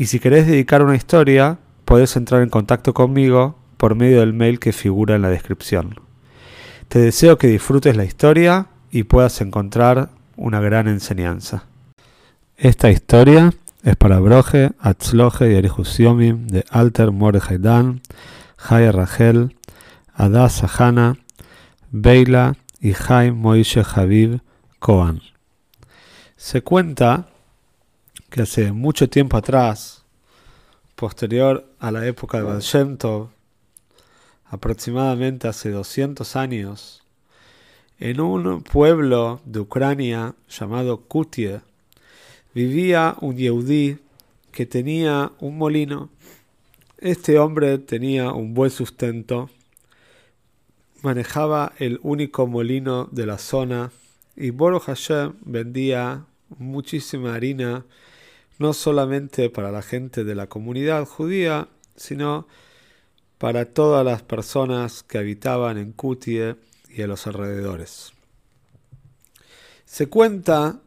y si querés dedicar una historia, podés entrar en contacto conmigo por medio del mail que figura en la descripción. Te deseo que disfrutes la historia y puedas encontrar una gran enseñanza. Esta historia es para Broje, Atzloje y Erijusiomim de Alter Mordechai Dan, Jaya Rachel, Adas Ahana, Beila y Jaim Moishe Habib Kohan. Se cuenta que hace mucho tiempo atrás, posterior a la época de Baal Shem Tov, aproximadamente hace 200 años, en un pueblo de Ucrania llamado Kutie, vivía un Yehudí que tenía un molino. Este hombre tenía un buen sustento, manejaba el único molino de la zona y Boro Hashem vendía muchísima harina, no solamente para la gente de la comunidad judía, sino para todas las personas que habitaban en Kutie y en los alrededores. Se cuenta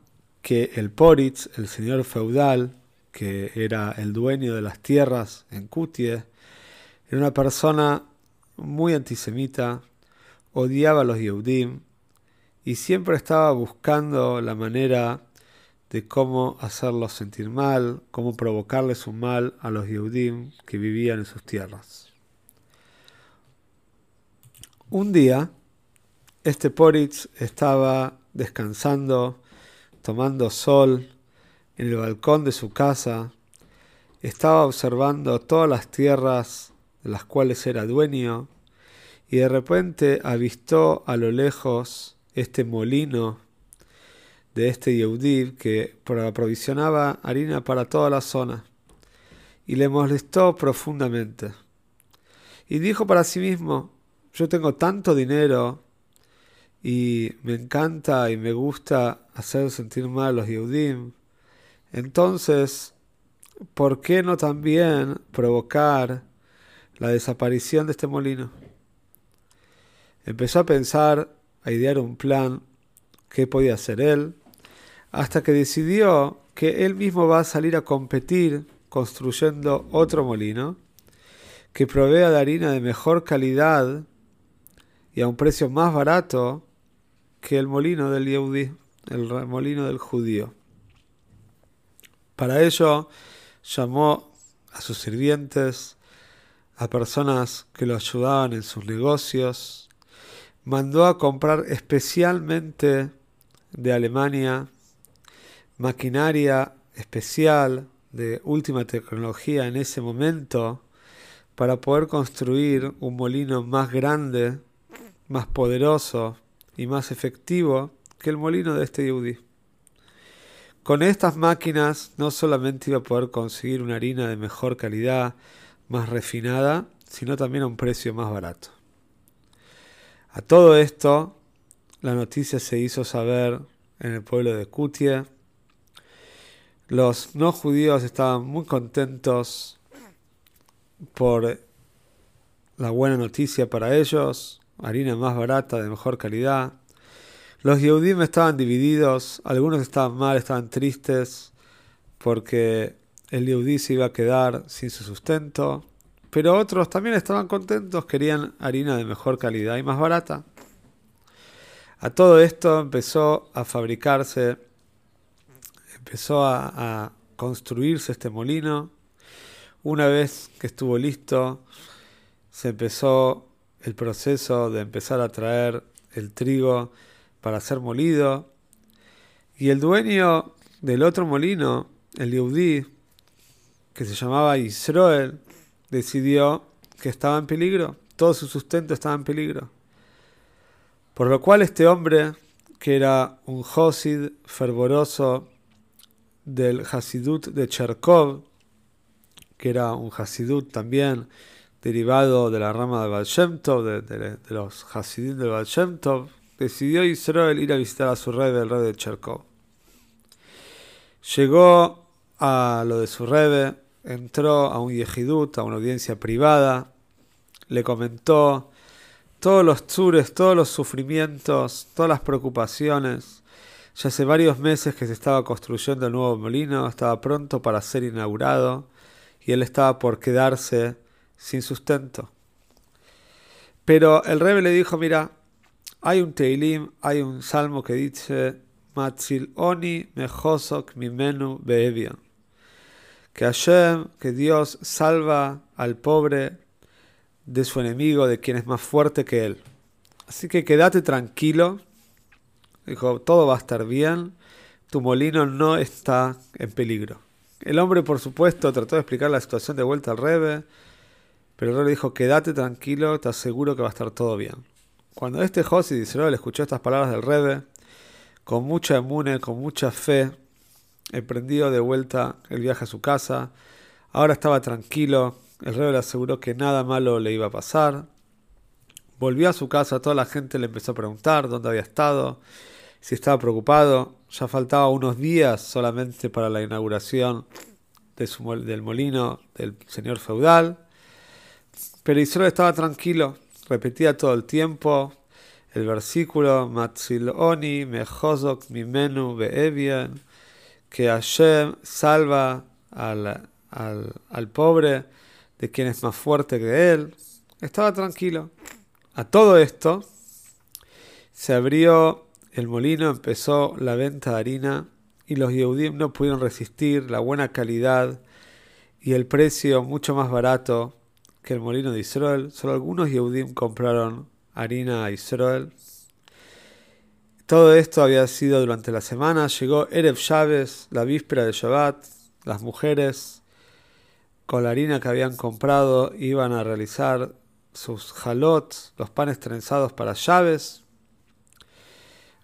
que el Poritz, el señor feudal, que era el dueño de las tierras en Kutie, era una persona muy antisemita, odiaba a los Yehudim y siempre estaba buscando la manera de cómo hacerlos sentir mal, cómo provocarles un mal a los Yehudim que vivían en sus tierras. Un día, este Poritz estaba descansando, tomando sol en el balcón de su casa, estaba observando todas las tierras de las cuales era dueño, y de repente avistó a lo lejos este molino de este Yehudí que aprovisionaba harina para toda la zona, y le molestó profundamente. Y dijo para sí mismo, yo tengo tanto dinero y me encanta y me gusta hacer sentir mal a los Yehudim, entonces, ¿por qué no también provocar la desaparición de este molino? Empezó a pensar, a idear un plan, qué podía hacer él, hasta que decidió que él mismo va a salir a competir construyendo otro molino que provea de harina de mejor calidad y a un precio más barato que el molino del Yehudi, el molino del judío. Para ello llamó a sus sirvientes, a personas que lo ayudaban en sus negocios, mandó a comprar especialmente de Alemania maquinaria especial de última tecnología en ese momento para poder construir un molino más grande más poderoso y más efectivo que el molino de este Yehudi. Con estas máquinas no solamente iba a poder conseguir una harina de mejor calidad, más refinada, sino también a un precio más barato. A todo esto, la noticia se hizo saber en el pueblo de Kutia. Los no judíos estaban muy contentos por la buena noticia para ellos harina más barata, de mejor calidad. Los Yehudim estaban divididos, algunos estaban mal, estaban tristes, porque el Yehudí se iba a quedar sin su sustento, pero otros también estaban contentos, querían harina de mejor calidad y más barata. A todo esto empezó a fabricarse, empezó a, construirse este molino. Una vez que estuvo listo, se empezó el proceso de empezar a traer el trigo para ser molido. Y el dueño del otro molino, el Yehudí, que se llamaba Israel, decidió que estaba en peligro, todo su sustento estaba en peligro. Por lo cual este hombre, que era un Josid fervoroso del Hasidut de Cherkov, que era un Hasidut también, derivado de la rama de Baal de, los Hasidim del Baal decidió Israel ir a visitar a su rey, el rey de Cherkov. Llegó a lo de su rebe, entró a un yejidut, a una audiencia privada, le comentó todos los tzures, todos los sufrimientos, todas las preocupaciones. Ya hace varios meses que se estaba construyendo el nuevo molino, estaba pronto para ser inaugurado y él estaba por quedarse sin sustento. Pero el rebe le dijo, mira, hay un Teilim, hay un salmo que dice, Matzil Oni Mejosok Mimenu Beevian. Que Hashem, que Dios salva al pobre de su enemigo, de quien es más fuerte que él. Así que quédate tranquilo. Dijo, todo va a estar bien. Tu molino no está en peligro. El hombre, por supuesto, trató de explicar la situación de vuelta al Rebe, pero el Rebe dijo, quédate tranquilo, te aseguro que va a estar todo bien. Cuando este Josi le escuchó estas palabras del Rebe, con mucha emune, con mucha fe, emprendió de vuelta el viaje a su casa. Ahora estaba tranquilo, el rey le aseguró que nada malo le iba a pasar. Volvió a su casa, toda la gente le empezó a preguntar dónde había estado, si estaba preocupado. Ya faltaba unos días solamente para la inauguración del molino del señor feudal. Pero Israel estaba tranquilo, repetía todo el tiempo el versículo Matziloni Mejozok Mimenu Beevian, que Hashem salva al, al, al pobre de quien es más fuerte que él. Estaba tranquilo. A todo esto se abrió el molino, empezó la venta de harina y los Yehudim no pudieron resistir la buena calidad y el precio mucho más barato que el molino de Israel. Solo algunos Yehudim compraron harina a Israel. Todo esto había sido durante la semana. Llegó Erev Chávez, la víspera de Shabbat. Las mujeres con la harina que habían comprado iban a realizar sus jalots, los panes trenzados para llaves,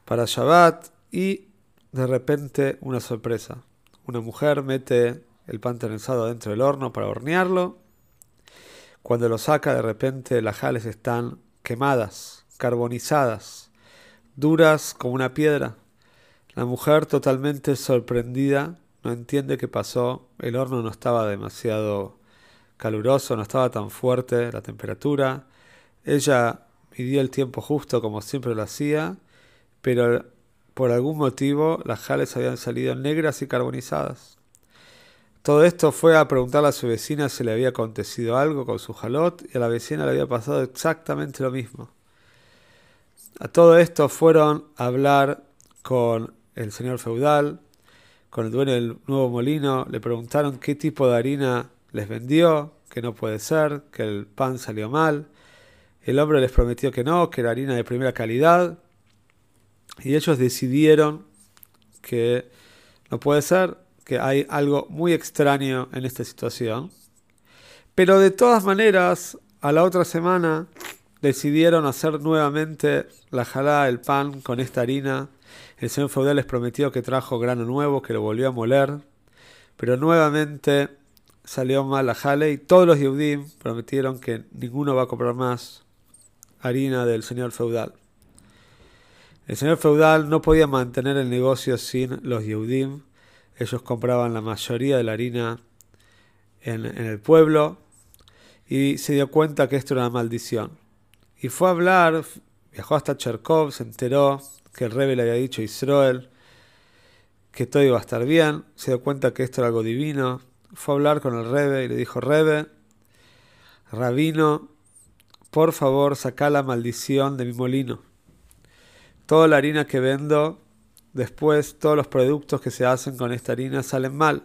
para Shabbat y de repente una sorpresa. Una mujer mete el pan trenzado dentro del horno para hornearlo. Cuando lo saca de repente las jales están quemadas, carbonizadas, duras como una piedra. La mujer totalmente sorprendida no entiende qué pasó. El horno no estaba demasiado caluroso, no estaba tan fuerte la temperatura. Ella midió el tiempo justo como siempre lo hacía, pero por algún motivo las jales habían salido negras y carbonizadas. Todo esto fue a preguntarle a su vecina si le había acontecido algo con su jalot y a la vecina le había pasado exactamente lo mismo. A todo esto fueron a hablar con el señor feudal, con el dueño del nuevo molino, le preguntaron qué tipo de harina les vendió, que no puede ser, que el pan salió mal. El hombre les prometió que no, que era harina de primera calidad. Y ellos decidieron que no puede ser, que hay algo muy extraño en esta situación. Pero de todas maneras, a la otra semana decidieron hacer nuevamente la jalá, el pan con esta harina el señor feudal les prometió que trajo grano nuevo, que lo volvió a moler, pero nuevamente salió mal la jale y todos los Yehudim prometieron que ninguno va a comprar más harina del señor feudal. El señor feudal no podía mantener el negocio sin los Yehudim. Ellos compraban la mayoría de la harina en, el pueblo y se dio cuenta que esto era una maldición. Y fue a hablar, viajó hasta Cherkov, se enteró que el Rebe le había dicho a Israel que todo iba a estar bien, se dio cuenta que esto era algo divino, fue a hablar con el Rebe y le dijo, Rebe, Rabino, por favor saca la maldición de mi molino. Toda la harina que vendo, después todos los productos que se hacen con esta harina salen mal.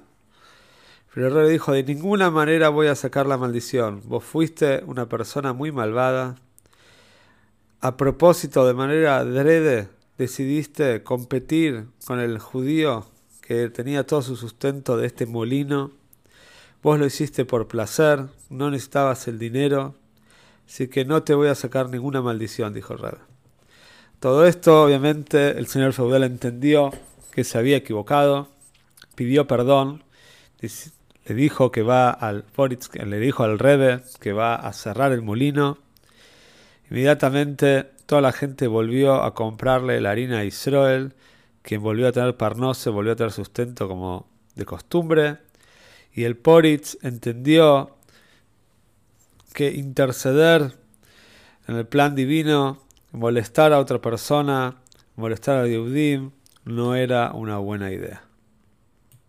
Pero el dijo, de ninguna manera voy a sacar la maldición. Vos fuiste una persona muy malvada. A propósito, de manera adrede, decidiste competir con el judío que tenía todo su sustento de este molino. Vos lo hiciste por placer, no necesitabas el dinero, así que no te voy a sacar ninguna maldición, dijo el Todo esto, obviamente, el señor feudal entendió que se había equivocado, pidió perdón, le dijo que va al le dijo al Rebe que va a cerrar el molino. Inmediatamente toda la gente volvió a comprarle la harina a Israel, quien volvió a tener parnose, volvió a tener sustento como de costumbre. Y el Poritz entendió que interceder en el plan divino, molestar a otra persona, molestar a Yehudim, no era una buena idea.